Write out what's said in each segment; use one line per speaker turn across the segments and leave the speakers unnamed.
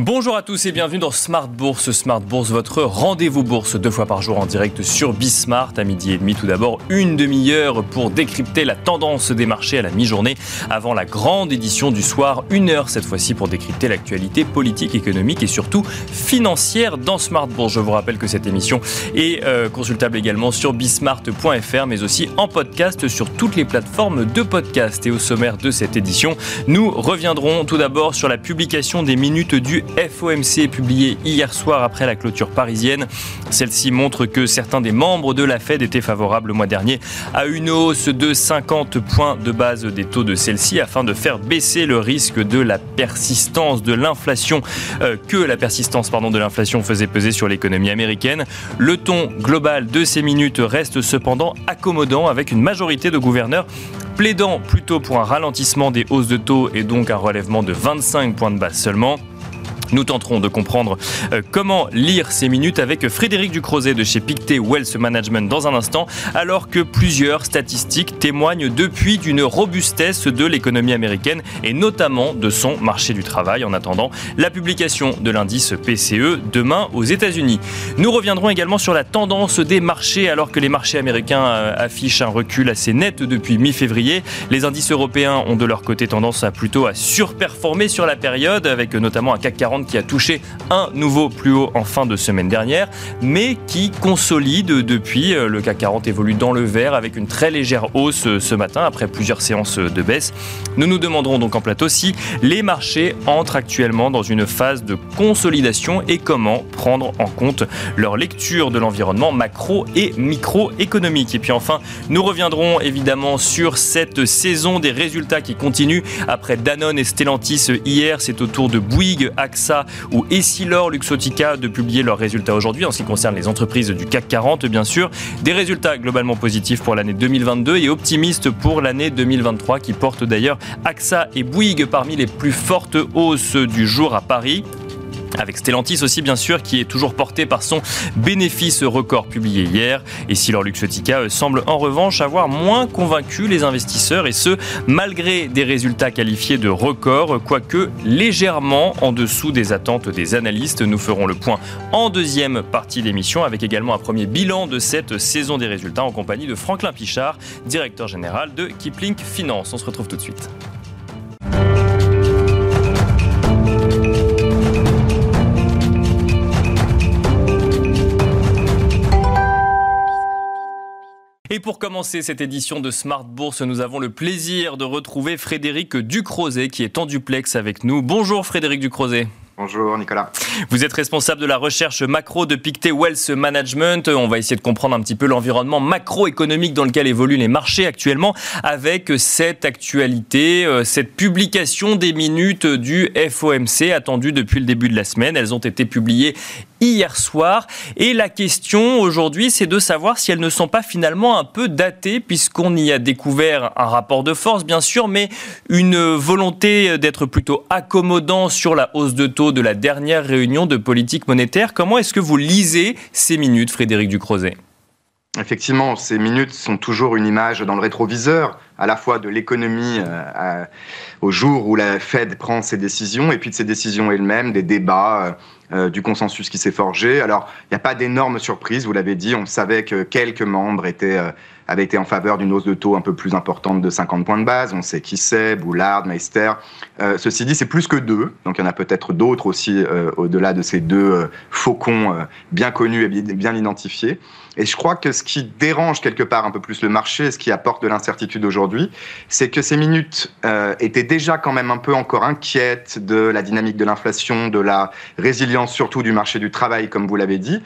Bonjour à tous et bienvenue dans Smart Bourse. Smart Bourse, votre rendez-vous bourse deux fois par jour en direct sur Bismart à midi et demi. Tout d'abord, une demi-heure pour décrypter la tendance des marchés à la mi-journée avant la grande édition du soir. Une heure cette fois-ci pour décrypter l'actualité politique, économique et surtout financière dans Smart Bourse. Je vous rappelle que cette émission est euh, consultable également sur bismart.fr mais aussi en podcast sur toutes les plateformes de podcast. Et au sommaire de cette édition, nous reviendrons tout d'abord sur la publication des minutes du FOMC publié hier soir après la clôture parisienne. Celle-ci montre que certains des membres de la Fed étaient favorables le mois dernier à une hausse de 50 points de base des taux de celle-ci afin de faire baisser le risque de la persistance de l'inflation euh, que la persistance pardon, de l'inflation faisait peser sur l'économie américaine. Le ton global de ces minutes reste cependant accommodant avec une majorité de gouverneurs plaidant plutôt pour un ralentissement des hausses de taux et donc un relèvement de 25 points de base seulement. Nous tenterons de comprendre euh, comment lire ces minutes avec Frédéric Ducrozet de chez Pictet Wealth Management dans un instant, alors que plusieurs statistiques témoignent depuis d'une robustesse de l'économie américaine et notamment de son marché du travail en attendant la publication de l'indice PCE demain aux États-Unis. Nous reviendrons également sur la tendance des marchés alors que les marchés américains euh, affichent un recul assez net depuis mi-février. Les indices européens ont de leur côté tendance à plutôt à surperformer sur la période avec notamment un CAC 40 qui a touché un nouveau plus haut en fin de semaine dernière, mais qui consolide depuis. Euh, le CAC 40 évolue dans le vert avec une très légère hausse euh, ce matin après plusieurs séances de baisse. Nous nous demanderons donc en plateau si les marchés entrent actuellement dans une phase de consolidation et comment prendre en compte leur lecture de l'environnement macro et microéconomique. Et puis enfin, nous reviendrons évidemment sur cette saison des résultats qui continue après Danone et Stellantis hier. C'est au tour de Bouygues, AXA ou Essilor Luxotica de publier leurs résultats aujourd'hui en ce qui concerne les entreprises du CAC 40 bien sûr. Des résultats globalement positifs pour l'année 2022 et optimistes pour l'année 2023 qui porte d'ailleurs AXA et Bouygues parmi les plus fortes hausses du jour à Paris. Avec Stellantis aussi bien sûr qui est toujours porté par son bénéfice record publié hier et si leur Luxotica euh, semble en revanche avoir moins convaincu les investisseurs et ce malgré des résultats qualifiés de record quoique légèrement en dessous des attentes des analystes. Nous ferons le point en deuxième partie d'émission avec également un premier bilan de cette saison des résultats en compagnie de Franklin Pichard, directeur général de Kipling Finance. On se retrouve tout de suite. Et pour commencer cette édition de Smart Bourse, nous avons le plaisir de retrouver Frédéric Ducrozet qui est en duplex avec nous. Bonjour Frédéric Ducrozet.
Bonjour Nicolas.
Vous êtes responsable de la recherche macro de Pictet Wealth Management. On va essayer de comprendre un petit peu l'environnement macroéconomique dans lequel évoluent les marchés actuellement avec cette actualité, euh, cette publication des minutes du FOMC attendue depuis le début de la semaine. Elles ont été publiées hier soir. Et la question aujourd'hui, c'est de savoir si elles ne sont pas finalement un peu datées, puisqu'on y a découvert un rapport de force, bien sûr, mais une volonté d'être plutôt accommodant sur la hausse de taux de la dernière réunion de politique monétaire. Comment est-ce que vous lisez ces minutes, Frédéric Ducrozet?
Effectivement, ces minutes sont toujours une image dans le rétroviseur, à la fois de l'économie euh, au jour où la Fed prend ses décisions, et puis de ses décisions elles-mêmes, des débats. Euh, euh, du consensus qui s'est forgé. Alors, il n'y a pas d'énormes surprises, vous l'avez dit, on savait que quelques membres étaient, avaient été en faveur d'une hausse de taux un peu plus importante de 50 points de base. On sait qui c'est, Boulard, Meister. Euh, ceci dit, c'est plus que deux, donc il y en a peut-être d'autres aussi au-delà de ces deux faucons bien connus et bien identifiés. Et je crois que ce qui dérange quelque part un peu plus le marché, ce qui apporte de l'incertitude aujourd'hui, c'est que ces minutes étaient déjà quand même un peu encore inquiètes de la dynamique de l'inflation, de la résilience surtout du marché du travail, comme vous l'avez dit,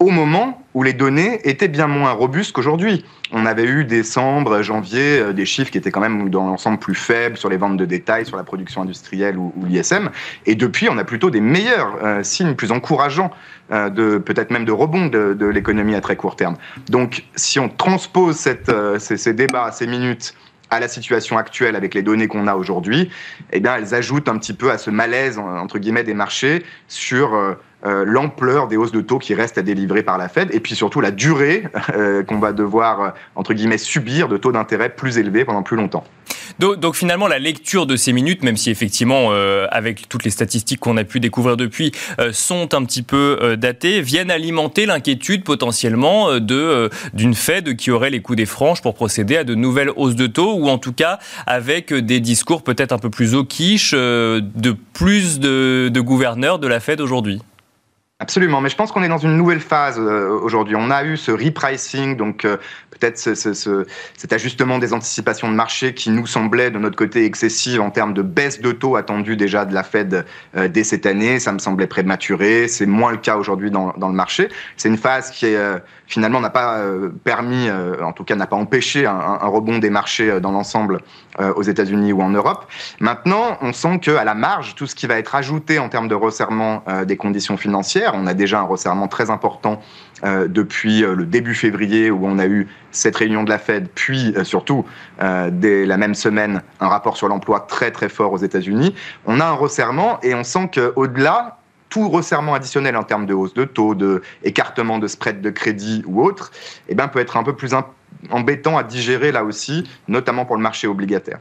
au moment où les données étaient bien moins robustes qu'aujourd'hui. On avait eu décembre, janvier, euh, des chiffres qui étaient quand même dans l'ensemble plus faibles sur les ventes de détail, sur la production industrielle ou, l'ISM. Et depuis, on a plutôt des meilleurs euh, signes, plus encourageants, euh, de peut-être même de rebond de, l'économie à très court terme. Donc, si on transpose cette, ces, ces débats, ces minutes à la situation actuelle avec les données qu'on a aujourd'hui, eh bien, elles ajoutent un petit peu à ce malaise entre guillemets des marchés sur euh, l'ampleur des hausses de taux qui restent à délivrer par la Fed, et puis surtout la durée qu'on va devoir, entre guillemets, subir de taux d'intérêt plus élevés pendant plus longtemps.
Donc, finalement, la lecture de ces minutes, même si effectivement, euh, avec toutes les statistiques qu'on a pu découvrir depuis, euh, sont un petit peu euh, datées, viennent alimenter l'inquiétude potentiellement de d'une Fed qui aurait les coups des franges pour procéder à de nouvelles hausses de taux, ou en tout cas avec des discours peut-être un peu plus au quiche de plus de gouverneurs de la Fed aujourd'hui.
Absolument, mais je pense qu'on est dans une nouvelle phase euh, aujourd'hui. On a eu ce repricing, donc euh, peut-être ce, ce, cet ajustement des anticipations de marché qui nous semblait de notre côté excessif en termes de baisse de taux attendue déjà de la Fed euh, dès cette année. Ça me semblait prématuré. C'est moins le cas aujourd'hui dans, dans, le marché. C'est une phase qui est, finalement n'a pas permis, en tout cas n'a pas empêché un, un, rebond des marchés dans l'ensemble aux États-Unis ou en Europe. Maintenant, on sent que à la marge, tout ce qui va être ajouté en termes de resserrement des conditions financières on a déjà un resserrement très important euh, depuis euh, le début février où on a eu cette réunion de la Fed, puis euh, surtout dès la même semaine un rapport sur l'emploi très très fort aux États-Unis. On a un resserrement et on sent qu'au-delà, tout resserrement additionnel en termes de hausse de taux, de écartement de spread de crédit ou autre, eh ben, peut être un peu plus embêtant à digérer là aussi, notamment pour le marché obligataire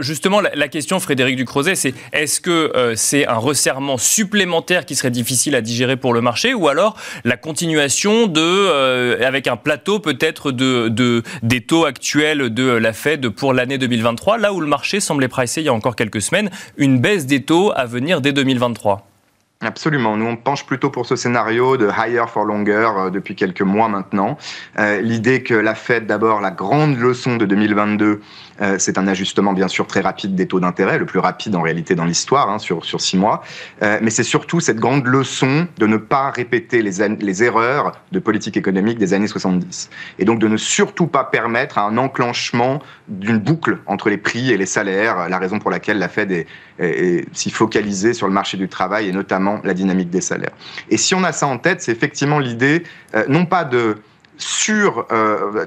justement, la, question, Frédéric Ducrozet, c'est est-ce que euh, c'est un resserrement supplémentaire qui serait difficile à digérer pour le marché ou alors la continuation de, euh, avec un plateau peut-être de, des taux actuels de la Fed pour l'année 2023, là où le marché semblait presser il y a encore quelques semaines une baisse des taux à venir dès 2023
Absolument. Nous, on penche plutôt pour ce scénario de higher for longer euh, depuis quelques mois maintenant. Euh, L'idée que la Fed, d'abord, la grande leçon de 2022, euh, c'est un ajustement bien sûr très rapide des taux d'intérêt, le plus rapide en réalité dans l'histoire, hein, sur, sur six mois. Mais c'est surtout cette grande leçon de ne pas répéter les, les erreurs de politique économique des années 70. Et donc de ne surtout pas permettre un enclenchement d'une boucle entre les prix et les salaires, la raison pour laquelle la Fed est, est si focalisée sur le marché du travail et notamment la dynamique des salaires. Et si on a ça en tête, c'est effectivement l'idée, euh, non pas de sur euh,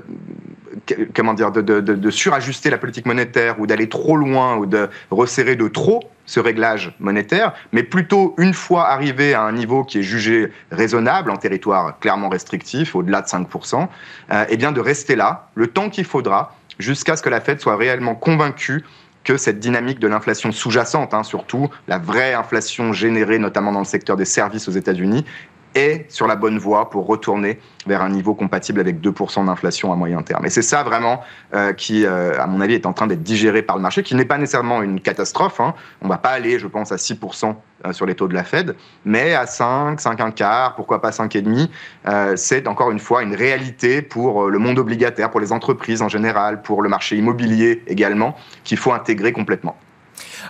comment dire de, surajuster la politique monétaire ou d'aller trop loin ou de resserrer de trop ce réglage monétaire, mais plutôt une fois arrivé à un niveau qui est jugé raisonnable en territoire clairement restrictif, au-delà de 5%, euh, eh bien de rester là le temps qu'il faudra jusqu'à ce que la Fed soit réellement convaincue que cette dynamique de l'inflation sous-jacente, hein, surtout la vraie inflation générée notamment dans le secteur des services aux États-Unis, est sur la bonne voie pour retourner vers un niveau compatible avec 2% d'inflation à moyen terme. Et c'est ça vraiment euh, qui, euh, à mon avis, est en train d'être digéré par le marché, qui n'est pas nécessairement une catastrophe. Hein. On ne va pas aller, je pense, à 6% euh, sur les taux de la Fed, mais à 5, 5 un quart, pourquoi pas 5,5, euh, c'est encore une fois une réalité pour le monde obligataire, pour les entreprises en général, pour le marché immobilier également, qu'il faut intégrer complètement.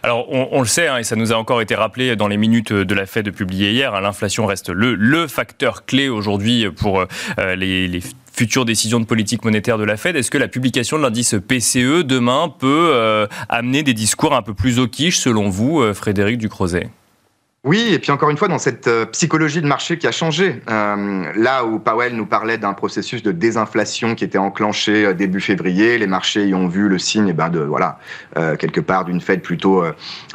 Alors, on, le sait, hein, et ça nous a encore été rappelé dans les minutes de la Fed publiées hier, hein, l'inflation reste le, facteur clé aujourd'hui pour euh, les, futures décisions de politique monétaire de la Fed. Est-ce que la publication de l'indice PCE demain peut euh, amener des discours un peu plus au quiche, selon vous, euh, Frédéric Ducrozet?
Oui, et puis encore une fois, dans cette euh, psychologie de marché qui a changé, euh, là où Powell nous parlait d'un processus de désinflation qui était enclenché euh, début février, les marchés y ont vu le signe eh ben, de, voilà, quelque part d'une Fed plutôt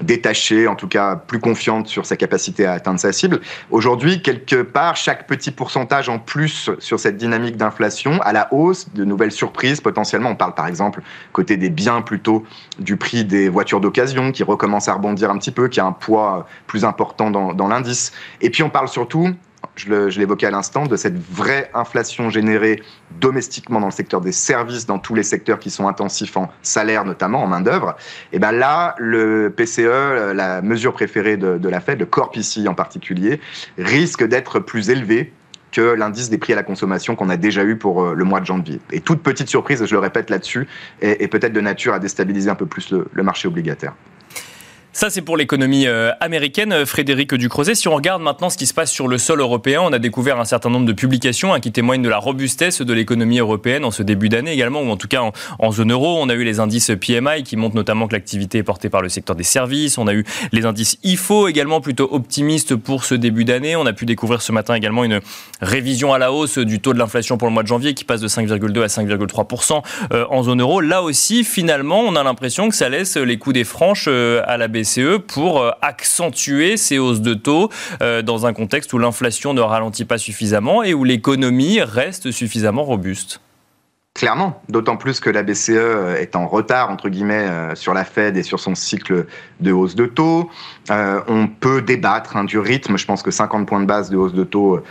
détachée, en tout cas plus confiante sur sa capacité à atteindre sa cible. Aujourd'hui, quelque part, chaque petit pourcentage en plus sur cette dynamique d'inflation, à la hausse, de nouvelles surprises potentiellement. On parle par exemple, côté des biens plutôt, du prix des voitures d'occasion qui recommence à rebondir un petit peu, qui a un poids plus important dans, l'indice. Et puis on parle surtout je l'évoquais à l'instant, de cette vraie inflation générée domestiquement dans le secteur des services, dans tous les secteurs qui sont intensifs en salaire, notamment en main-d'œuvre. Et ben là, le PCE, la mesure préférée de, la Fed, le corps ici en particulier, risque d'être plus élevé que l'indice des prix à la consommation qu'on a déjà eu pour euh, le mois de janvier. Et toute petite surprise, je le répète là-dessus, est, peut-être de nature à déstabiliser un peu plus le marché obligataire.
Ça, c'est pour l'économie euh, américaine, euh, Frédéric Ducrozet. Si on regarde maintenant ce qui se passe sur le sol européen, on a découvert un certain nombre de publications hein, qui témoignent de la robustesse de l'économie européenne en ce début d'année également, ou en tout cas en, zone euro. On a eu les indices PMI qui montrent notamment que l'activité est portée par le secteur des services. On a eu les indices IFO également plutôt optimistes pour ce début d'année. On a pu découvrir ce matin également une révision à la hausse du taux de l'inflation pour le mois de janvier qui passe de 5,2 à 5,3% euh, en zone euro. Là aussi, finalement, on a l'impression que ça laisse les coups des franches à la baisse BCE pour accentuer ces hausses de taux dans un contexte où l'inflation ne ralentit pas suffisamment et où l'économie reste suffisamment robuste
Clairement, d'autant plus que la BCE euh, est en retard, entre guillemets, euh, sur la Fed et sur son cycle de hausse de taux. Euh, on peut débattre hein, du rythme. Je pense que 50 points de base de hausse de taux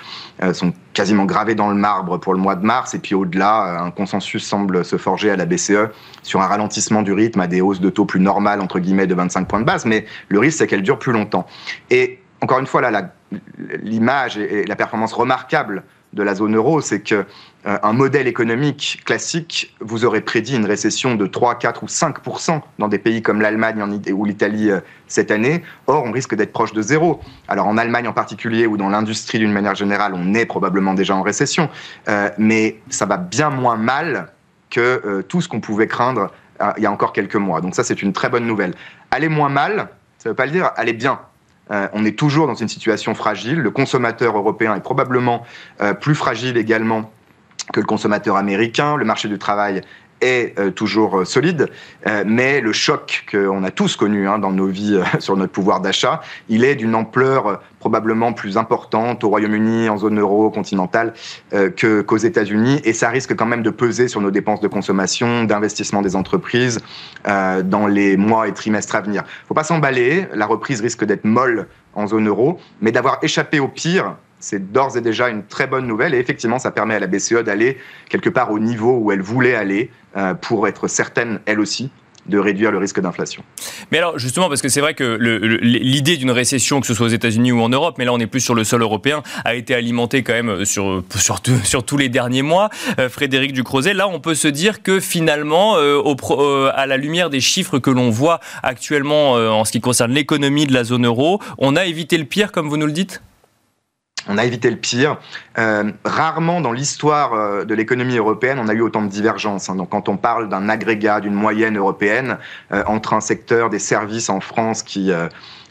sont quasiment gravés dans le marbre pour le mois de mars. Et puis au-delà, un consensus semble se forger à la BCE sur un ralentissement du rythme à des hausses de taux plus normales, entre guillemets, de 25 points de base. Mais le risque, c'est qu'elle dure plus longtemps. Et encore une fois, là, l'image et la performance remarquable de la zone euro, c'est que un modèle économique classique vous aurait prédit une récession de 3, 4 ou 5% dans des pays comme l'Allemagne ou l'Italie euh, cette année. Or, on risque d'être proche de zéro. Alors en Allemagne en particulier ou dans l'industrie d'une manière générale, on est probablement déjà en récession, euh, mais ça va bien moins mal que tout ce qu'on pouvait craindre il y a encore quelques mois. Donc ça, c'est une très bonne nouvelle. Aller moins mal, ça ne veut pas le dire aller bien. on est toujours dans une situation fragile. Le consommateur européen est probablement plus fragile également que le consommateur américain. Le marché du travail est euh, toujours euh, solide, euh, mais le choc qu'on a tous connu hein, dans nos vies sur notre pouvoir d'achat, il est d'une ampleur probablement plus importante au Royaume-Uni, en zone euro continentale, qu'aux États-Unis, et ça risque quand même de peser sur nos dépenses de consommation, d'investissement des entreprises dans les mois et trimestres à venir. Faut pas s'emballer, la reprise risque d'être molle en zone euro, mais d'avoir échappé au pire c'est d'ores et déjà une très bonne nouvelle et effectivement ça permet à la BCE d'aller quelque part au niveau où elle voulait aller euh, pour être certaine elle aussi de réduire le risque d'inflation.
Mais alors justement, parce que c'est vrai que l'idée d'une récession, que ce soit aux États-Unis ou en Europe, mais là on est plus sur le sol européen, a été alimentée quand même sur, sur, sur tous les derniers mois. Euh, Frédéric Ducrozet, là on peut se dire que finalement, euh, à la lumière des chiffres que l'on voit actuellement en ce qui concerne l'économie de la zone euro, on a évité le pire, comme vous nous le dites?
On a évité le pire. Euh, rarement dans l'histoire euh, de l'économie européenne, on a eu autant de divergences. Hein. Donc, quand on parle d'un agrégat, d'une moyenne européenne, euh, entre un secteur des services en France qui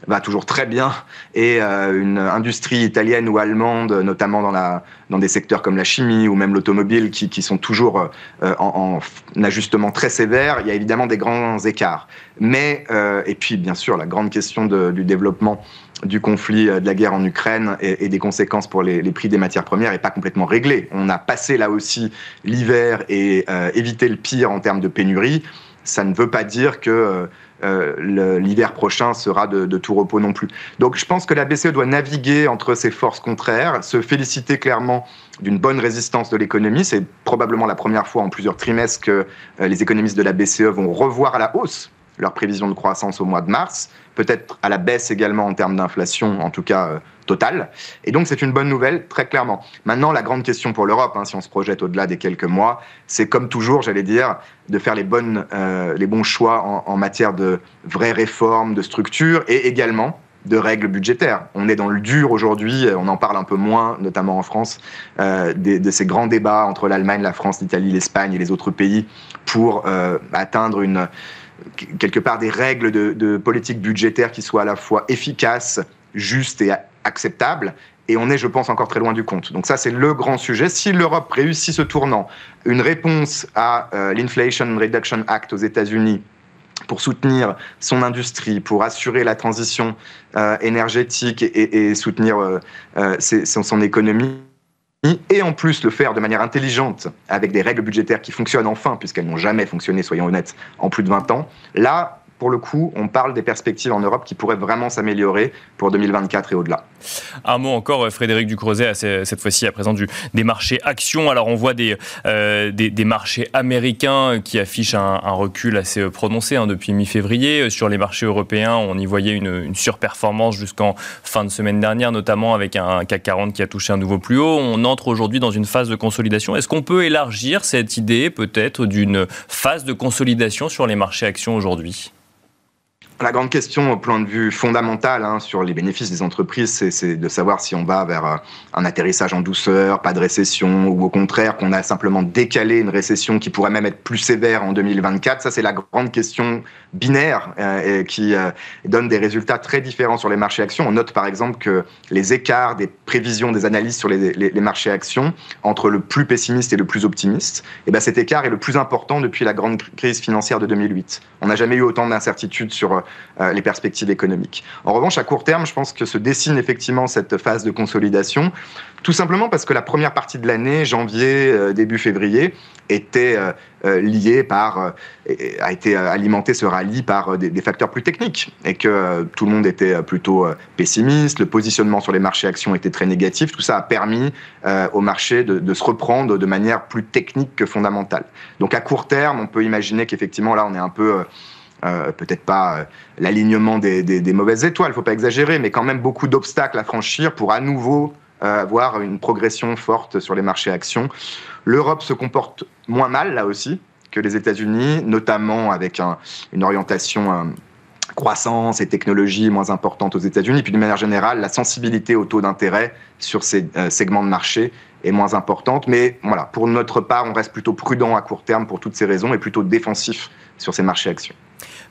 va toujours très bien et une industrie italienne ou allemande, notamment dans, la, dans des secteurs comme la chimie ou même l'automobile, qui, qui, sont toujours en, en, ajustement très sévère, il y a évidemment des grands écarts. Mais, et puis bien sûr, la grande question du développement du conflit euh, de la guerre en Ukraine et, des conséquences pour les, prix des matières premières n'est pas complètement réglé. On a passé là aussi l'hiver et euh, évité le pire en termes de pénurie. Ça ne veut pas dire que euh, l'hiver prochain sera de, de, tout repos non plus. Donc je pense que la BCE doit naviguer entre ces forces contraires, se féliciter clairement d'une bonne résistance de l'économie. C'est probablement la première fois en plusieurs trimestres que les économistes de la BCE vont revoir à la hausse leur prévision de croissance au mois de mars, peut-être à la baisse également en termes d'inflation, en tout cas euh, totale. Et donc c'est une bonne nouvelle, très clairement. Maintenant, la grande question pour l'Europe, hein, si on se projette au-delà des quelques mois, c'est comme toujours, j'allais dire, de faire les, bonnes, euh, les bons choix en, matière de vraies réformes, de structure, et également de règles budgétaires. On est dans le dur aujourd'hui, on en parle un peu moins, notamment en France, euh, de, ces grands débats entre l'Allemagne, la France, l'Italie, l'Espagne et les autres pays pour euh, atteindre une quelque part des règles de, politique budgétaire qui soient à la fois efficaces, justes et acceptables. Et on est, je pense, encore très loin du compte. Donc ça, c'est le grand sujet. Si l'Europe réussit ce tournant, une réponse à euh, l'Inflation Reduction Act aux États-Unis pour soutenir son industrie, pour assurer la transition euh, énergétique et, soutenir euh, son économie, et en plus le faire de manière intelligente, avec des règles budgétaires qui fonctionnent enfin, puisqu'elles n'ont jamais fonctionné, soyons honnêtes, en plus de 20 ans, là, pour le coup, on parle des perspectives en Europe qui pourraient vraiment s'améliorer pour 2024 et au-delà.
Un mot encore, euh, Frédéric Ducrozet, cette fois-ci à présent des marchés actions. Alors on voit des, euh, des, marchés américains qui affichent un, recul assez euh, prononcé hein, depuis mi-février. Sur les marchés européens, on y voyait une surperformance jusqu'en fin de semaine dernière, notamment avec un CAC 40 qui a touché un nouveau plus haut. On entre aujourd'hui dans une phase de consolidation. Est-ce qu'on peut élargir cette idée peut-être d'une phase de consolidation sur les marchés actions aujourd'hui?
La grande question au plan de vue fondamental hein, sur les bénéfices des entreprises, c'est de savoir si on va vers euh, un atterrissage en douceur, pas de récession, ou au contraire qu'on a simplement décalé une récession qui pourrait même être plus sévère en 2024. Ça, c'est la grande question binaire euh, qui euh, donne des résultats très différents sur les marchés actions. On note par exemple que les écarts des prévisions des analyses sur les, les, les marchés actions entre le plus pessimiste et le plus optimiste, et eh ben cet écart est le plus important depuis la grande crise financière de 2008. On n'a jamais eu autant d'incertitudes sur les perspectives économiques. En revanche, à court terme, je pense que se dessine effectivement cette phase de consolidation, tout simplement parce que la première partie de l'année, janvier, début février, était liée par, a été alimenté ce rallye par des, facteurs plus techniques et que tout le monde était plutôt pessimiste, le positionnement sur les marchés actions était très négatif. Tout ça a permis au marché de se reprendre de manière plus technique que fondamentale. Donc à court terme, on peut imaginer qu'effectivement là, on est un peu euh, peut-être pas euh, l'alignement des, mauvaises étoiles, il faut pas exagérer, mais quand même beaucoup d'obstacles à franchir pour à nouveau euh, avoir une progression forte sur les marchés actions. L'Europe se comporte moins mal là aussi que les États-Unis, notamment avec une orientation croissance et technologie moins importante aux États-Unis. Puis d'une manière générale, la sensibilité au taux d'intérêt sur ces segments de marché est moins importante. Mais voilà, pour notre part, on reste plutôt prudent à court terme pour toutes ces raisons et plutôt défensif sur ces marchés actions.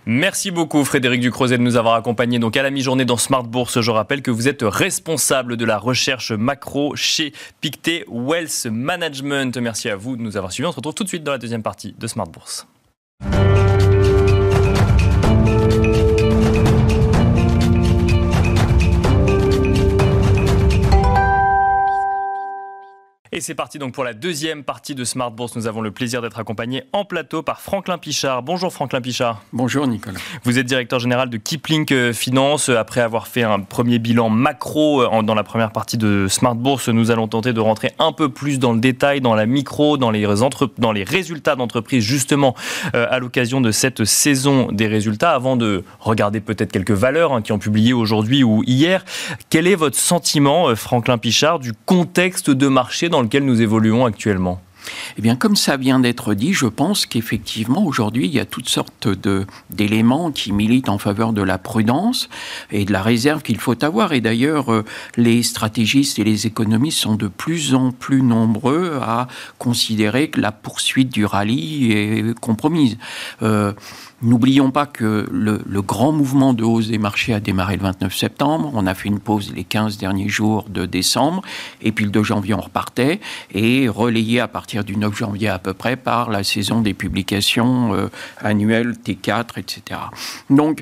Merci beaucoup Frédéric Ducrozet de nous avoir accompagnés donc à la mi-journée dans Smart Bourse. Je rappelle que vous êtes responsable de la recherche macro chez Pictet Wealth Management. Merci à vous de nous avoir suivis. On se retrouve tout de suite dans la deuxième partie de Smart Bourse. Et c'est parti donc pour la deuxième partie de Smart Bourse. Nous avons le plaisir d'être accompagnés en plateau par Franklin Pichard. Bonjour Franklin Pichard.
Bonjour Nicolas.
Vous êtes directeur général de Kipling euh, Finance. Après avoir fait un premier bilan macro euh, dans la première partie de Smart Bourse, nous allons tenter de rentrer un peu plus dans le détail, dans la micro, dans les, dans les résultats d'entreprise, justement euh, à l'occasion de cette saison des résultats. Avant de regarder peut-être quelques valeurs hein, qui ont publié aujourd'hui ou hier, quel est votre sentiment, Franklin Pichard, du contexte de marché dans lequel nous évoluons actuellement
eh bien, comme ça vient d'être dit, je pense qu'effectivement, aujourd'hui, il y a toutes sortes d'éléments qui militent en faveur de la prudence et de la réserve qu'il faut avoir. Et d'ailleurs, euh, les stratégistes et les économistes sont de plus en plus nombreux à considérer que la poursuite du rallye est compromise. Euh, N'oublions pas que le, grand mouvement de hausse des marchés a démarré le 29 septembre. On a fait une pause les 15 derniers jours de décembre. Et puis le 2 janvier, on repartait. Et relayé à partir du 9 janvier à peu près par la saison des publications euh, annuelles T4, etc. Donc,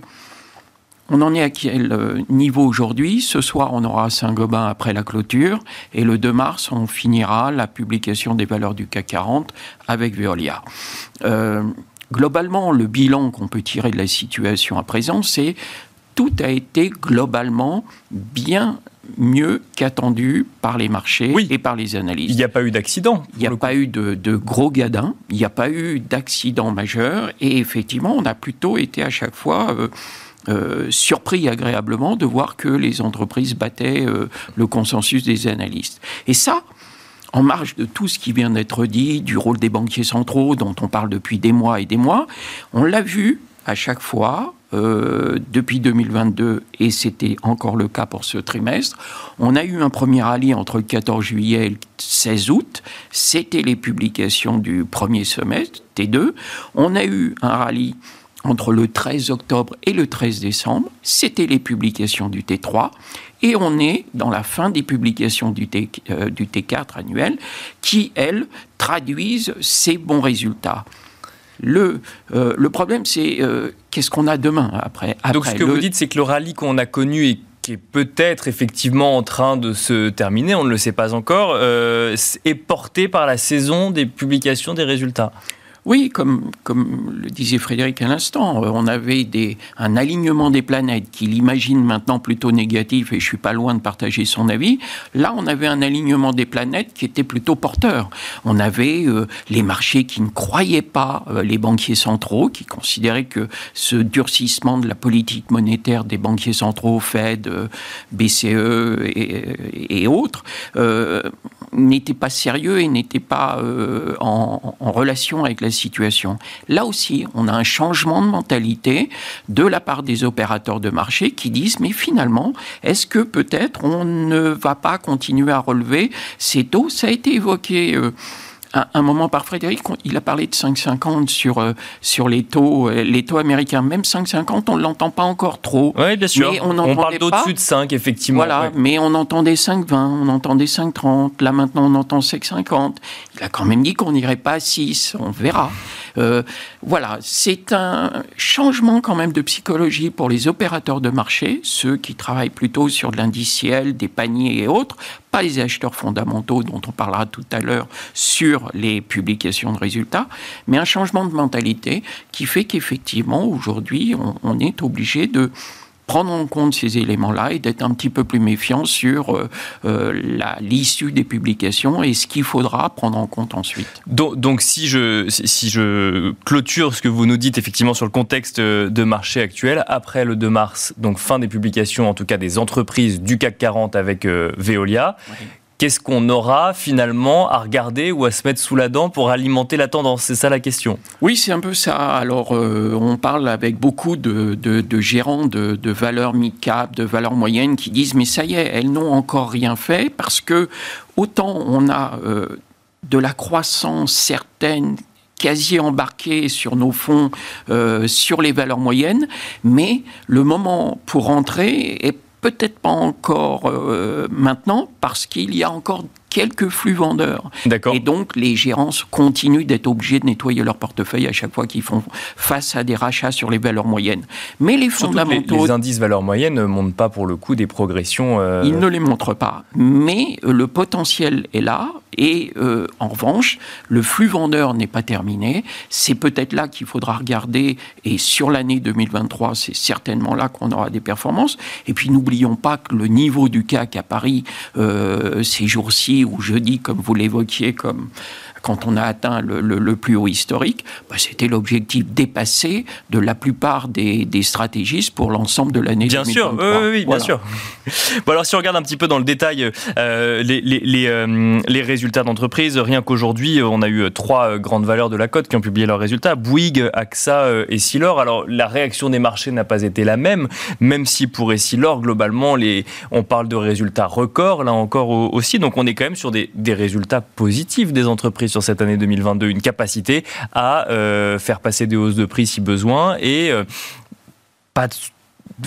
on en est à quel euh, niveau aujourd'hui? Ce soir, on aura Saint-Gobain après la clôture. Et le 2 mars, on finira la publication des valeurs du CAC 40 avec Veolia. Euh, globalement, le bilan qu'on peut tirer de la situation à présent, c'est tout a été globalement bien mieux qu'attendu par les marchés et par les analystes.
Il n'y a pas eu d'accident.
Il n'y a pas eu de, gros gadins, il n'y a pas eu d'accident majeur, et effectivement, on a plutôt été à chaque fois euh, euh, surpris agréablement de voir que les entreprises battaient euh, le consensus des analystes. Et ça, en marge de tout ce qui vient d'être dit, du rôle des banquiers centraux dont on parle depuis des mois et des mois, on l'a vu à chaque fois, euh, depuis 2022, et c'était encore le cas pour ce trimestre, on a eu un premier rallye entre le 14 juillet et le 16 août. C'était les publications du premier semestre, T2. On a eu un rallye entre le 13 octobre et le 13 décembre. C'était les publications du T3. Et on est dans la fin des publications du, T, euh, du T4 annuel qui, elles, traduisent ces bons résultats. Le, euh, le problème, c'est euh, qu'est-ce qu'on a demain après,
Donc ce que vous dites, c'est que le rallye qu'on a connu et qui est peut-être effectivement en train de se terminer, on ne le sait pas encore, est porté par la saison des publications des résultats.
Oui, comme, le disait Frédéric à l'instant, euh, on avait un alignement des planètes qu'il imagine maintenant plutôt négatif, et je suis pas loin de partager son avis. Là, on avait un alignement des planètes qui était plutôt porteur. On avait euh, les marchés qui ne croyaient pas euh, les banquiers centraux, qui considéraient que ce durcissement de la politique monétaire des banquiers centraux, Fed, BCE et, et autres, n'était pas sérieux et n'était pas en, en relation avec la situation. Là aussi, on a un changement de mentalité de la part des opérateurs de marché qui disent, mais finalement, est-ce que peut-être on ne va pas continuer à relever ces taux? Ça a été évoqué. Euh, un, moment par Frédéric, il a parlé de 5,50 sur, euh, sur les, taux, euh, les taux américains. Même 5,50, on ne l'entend pas encore trop.
Oui, bien sûr. on, parle d'au-dessus de 5, effectivement.
Voilà, mais on entendait 5,20, on entendait 5,30. Là, maintenant, on entend 5,50. Il a quand même dit qu'on n'irait pas à 6. On verra. Voilà, c'est un changement quand même de psychologie pour les opérateurs de marché, ceux qui travaillent plutôt sur de l'indiciel, des paniers et autres, pas les acheteurs fondamentaux dont on parlera tout à l'heure sur les publications de résultats, mais un changement de mentalité qui fait qu'effectivement, aujourd'hui, on, est obligé de prendre en compte ces éléments-là et d'être un petit peu plus méfiant sur euh, euh, l'issue des publications et ce qu'il faudra prendre en compte ensuite.
Donc, donc, si, je, si je clôture ce que vous nous dites effectivement sur le contexte de marché actuel, après le 2 mars, donc fin des publications en tout cas des entreprises du CAC 40 avec euh, Veolia, qu'est-ce qu'on aura finalement à regarder ou à se mettre sous la dent pour alimenter la tendance? C'est ça la question.
Oui, c'est un peu ça. Alors, euh, on parle avec beaucoup de, gérants de, valeurs mid-cap, de valeurs moyennes qui disent mais ça y est, elles n'ont encore rien fait parce que autant on a euh, de la croissance certaine quasi embarquée sur nos fonds euh, sur les valeurs moyennes, mais le moment pour rentrer est peut-être pas encore euh, maintenant parce qu'il y a encore quelques flux vendeurs. Et donc, les gérants continuent d'être obligés de nettoyer leur portefeuille à chaque fois qu'ils font face à des rachats sur les valeurs moyennes.
Mais les fondamentaux... Les, indices valeurs moyennes ne montrent pas pour le coup des progressions...
Euh, Ils ne les montrent pas. Mais le potentiel est là. Et euh, en revanche, le flux vendeur n'est pas terminé. C'est peut-être là qu'il faudra regarder. Et sur l'année 2023, c'est certainement là qu'on aura des performances. Et puis n'oublions pas que le niveau du CAC à Paris ces jours-ci ou jeudi, comme vous l'évoquiez, comme quand on a atteint le, plus haut historique, bah, c'était l'objectif dépassé de la plupart des, stratégistes pour l'ensemble de l'année
2023. Bien sûr, oui, bien sûr. bon, alors si on regarde un petit peu dans le détail euh, les, les, euh, les, résultats d'entreprise, rien qu'aujourd'hui, on a eu trois grandes valeurs de la cote qui ont publié leurs résultats, Bouygues, AXA euh, et Silor. Alors la réaction des marchés n'a pas été la même, même si pour Essilor, globalement, les, on parle de résultats records, là encore aussi, donc on est quand même sur des, des résultats positifs des entreprises sur cette année 2022 une capacité à euh, faire passer des hausses de prix si besoin et euh, pas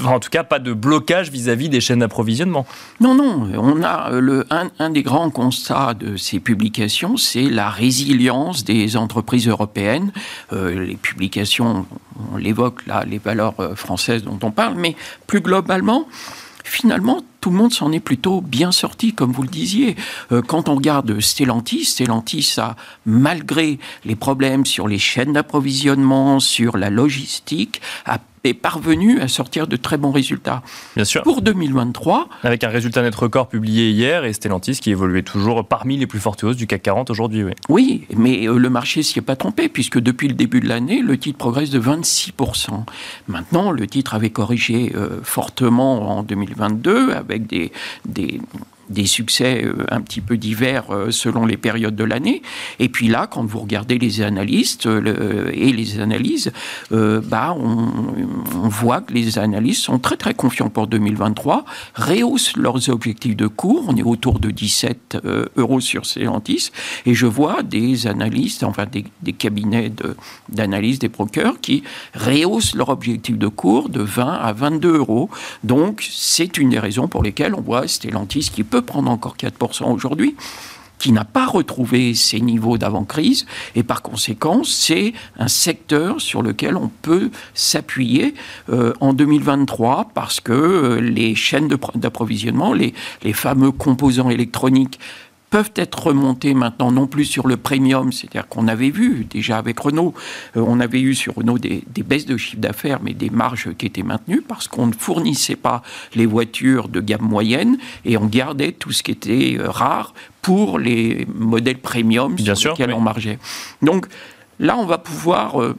en tout cas, pas de blocage vis-à-vis des chaînes d'approvisionnement.
Non, non. On a euh, le, un, des grands constats de ces publications, c'est la résilience des entreprises européennes. les publications, on l'évoque là, les valeurs françaises dont on parle, mais plus globalement, finalement, tout le monde s'en est plutôt bien sorti, comme vous le disiez. Euh, quand on regarde Stellantis, Stellantis a, malgré les problèmes sur les chaînes d'approvisionnement, sur la logistique, a est parvenu à sortir de très bons résultats.
Bien sûr.
Pour 2023.
Avec un résultat net record publié hier et Stellantis qui évoluait toujours parmi les plus fortes hausses du CAC 40 aujourd'hui. Oui.
oui, mais euh, le marché s'y est pas trompé puisque depuis le début de l'année, le titre progresse de 26%. Maintenant, le titre avait corrigé euh, fortement en 2022 avec des, des des succès euh, un petit peu divers euh, selon les périodes de l'année. Et puis là, quand vous regardez les analystes euh, et les analyses, bah, on, voit que les analystes sont très très confiants pour 2023, rehaussent leurs objectifs de cours. On est autour de 17 euros sur Stellantis. Et je vois des analystes, enfin des, des cabinets d'analyse, des brokers, qui rehaussent leur objectif de cours de 20 à 22 euros. Donc c'est une des raisons pour lesquelles on voit Stellantis qui peut prendre encore 4% aujourd'hui qui n'a pas retrouvé ses niveaux d'avant-crise, et par conséquent, c'est un secteur sur lequel on peut s'appuyer euh, en 2023, parce que euh, les chaînes d'approvisionnement, les, les fameux composants électroniques peuvent être remontés maintenant non plus sur le premium, c'est-à-dire qu'on avait vu déjà avec Renault, euh, on avait eu sur Renault des, baisses de chiffre d'affaires, mais des marges qui étaient maintenues parce qu'on ne fournissait pas les voitures de gamme moyenne et on gardait tout ce qui était euh, rare pour les modèles premium
Bien sur
lesquels on margeait. Donc là, on va pouvoir euh,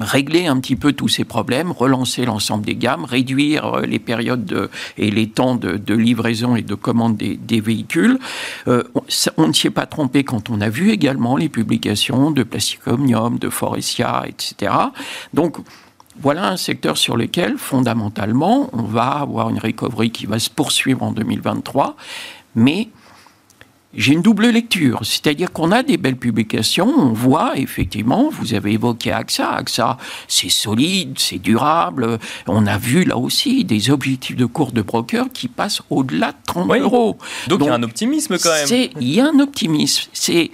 régler un petit peu tous ces problèmes, relancer l'ensemble des gammes, réduire euh, les périodes et les temps de, livraison et de commande des, véhicules. Euh, on, ne s'y est pas trompé quand on a vu également les publications de Plastic Omnium, de Forestia, etc. Donc, voilà un secteur sur lequel, fondamentalement, on va avoir une recovery qui va se poursuivre en 2023, mais j'ai une double lecture, c'est-à-dire qu'on a des belles publications, on voit effectivement, vous avez évoqué AXA, AXA c'est solide, c'est durable, on a vu là aussi des objectifs de cours de broker qui passent au-delà de 30 euros.
Donc, il y a un optimisme quand même.
Il y a un optimisme, c'est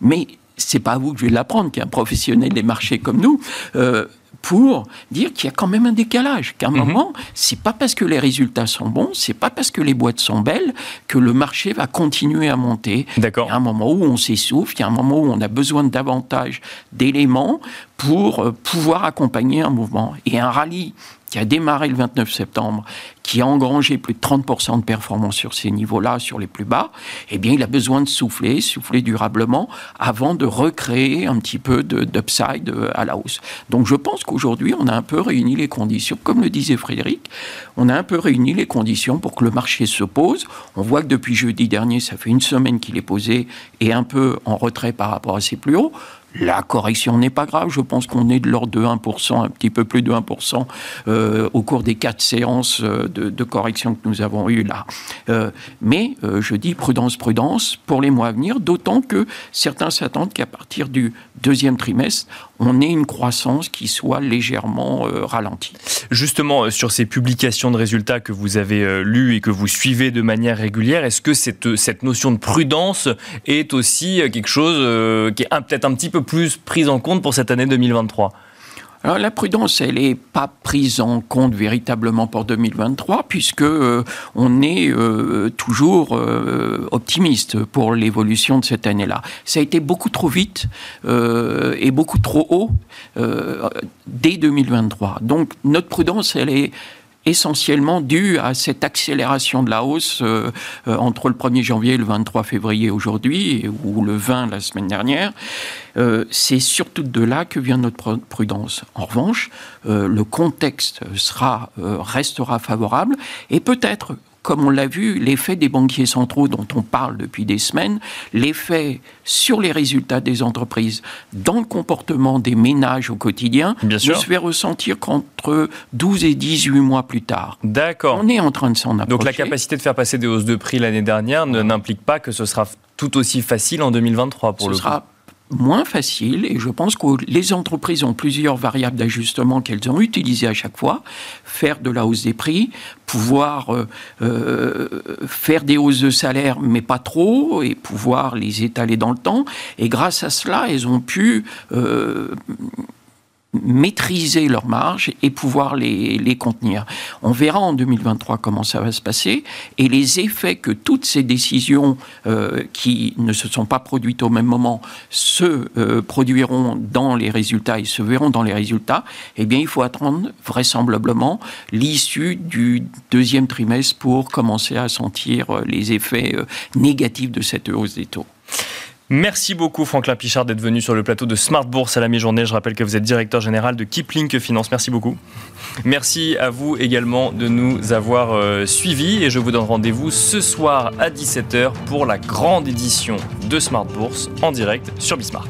mais c'est pas à vous que je vais l'apprendre, qui est un professionnel des marchés comme nous, euh, pour dire qu'il y a quand même un décalage, qu'à un mhm. moment, c'est pas parce que les résultats sont bons, c'est pas parce que les boîtes sont belles que le marché va continuer à monter.
D'accord.
Il y a un moment où on s'essouffle, il y a un moment où on a besoin de davantage d'éléments pour euh, pouvoir accompagner un mouvement. Et un rallye qui a démarré le 29 septembre, qui a engrangé plus de 30% de performance sur ces niveaux-là, sur les plus bas, eh bien, il a besoin de souffler, souffler durablement, avant de recréer un petit peu d'upside euh, à la hausse. Donc, je pense qu'aujourd'hui, on a un peu réuni les conditions, comme le disait Frédéric, on a un peu réuni les conditions pour que le marché se pose. On voit que depuis jeudi dernier, ça fait une semaine qu'il est posé et un peu en retrait par rapport à ses plus hauts. La correction n'est pas grave. Je pense qu'on est de l'ordre de 1%, un petit peu plus de 1% euh, au cours des quatre séances euh, de, correction que nous avons eues là. Euh, mais je dis prudence, prudence pour les mois à venir, d'autant que certains s'attendent qu'à partir du deuxième trimestre, on ait une croissance qui soit légèrement ralentie.
Justement, sur ces publications de résultats que vous avez lues et que vous suivez de manière régulière, est-ce que cette, cette notion de prudence est aussi quelque chose qui est peut-être un petit peu plus prise en compte pour cette année 2023
alors, la prudence, elle n'est pas prise en compte véritablement pour 2023, puisque euh, on est euh, toujours euh, optimiste pour l'évolution de cette année-là. Ça a été beaucoup trop vite et beaucoup trop haut dès 2023. Donc, notre prudence, elle est essentiellement dû à cette accélération de la hausse euh, euh, entre le 1er janvier et le 23 février aujourd'hui, ou le 20 la semaine dernière. Euh, c'est surtout de là que vient notre prudence. En revanche, le contexte sera, restera favorable et peut-être comme on l'a vu, l'effet des banquiers centraux dont on parle depuis des semaines, l'effet sur les résultats des entreprises, dans le comportement des ménages au quotidien, ne se fait ressentir qu'entre 12 et 18 mois plus tard.
D'accord.
On est en train de s'en approcher.
Donc la capacité de faire passer des hausses de prix l'année dernière n'implique pas que ce sera tout aussi facile en 2023 pour le
sera moins facile et je pense que les entreprises ont plusieurs variables d'ajustement qu'elles ont utilisées à chaque fois. Faire de la hausse des prix, pouvoir euh, euh, faire des hausses de salaire mais pas trop et pouvoir les étaler dans le temps. Et grâce à cela, elles ont pu euh, maîtriser leurs marges et pouvoir les, contenir. On verra en 2023 comment ça va se passer et les effets que toutes ces décisions euh, qui ne se sont pas produites au même moment se euh, produiront dans les résultats et se verront dans les résultats, eh bien il faut attendre vraisemblablement l'issue du deuxième trimestre pour commencer à sentir euh, les effets négatifs de cette hausse des taux.
Merci beaucoup Franklin Pichard d'être venu sur le plateau de Smart Bourse à la mi-journée. Je rappelle que vous êtes directeur général de Kipling Finance. Merci beaucoup. Merci à vous également de nous avoir euh, suivis et je vous donne rendez-vous ce soir à 17h pour la grande édition de Smart Bourse en direct sur Bismart.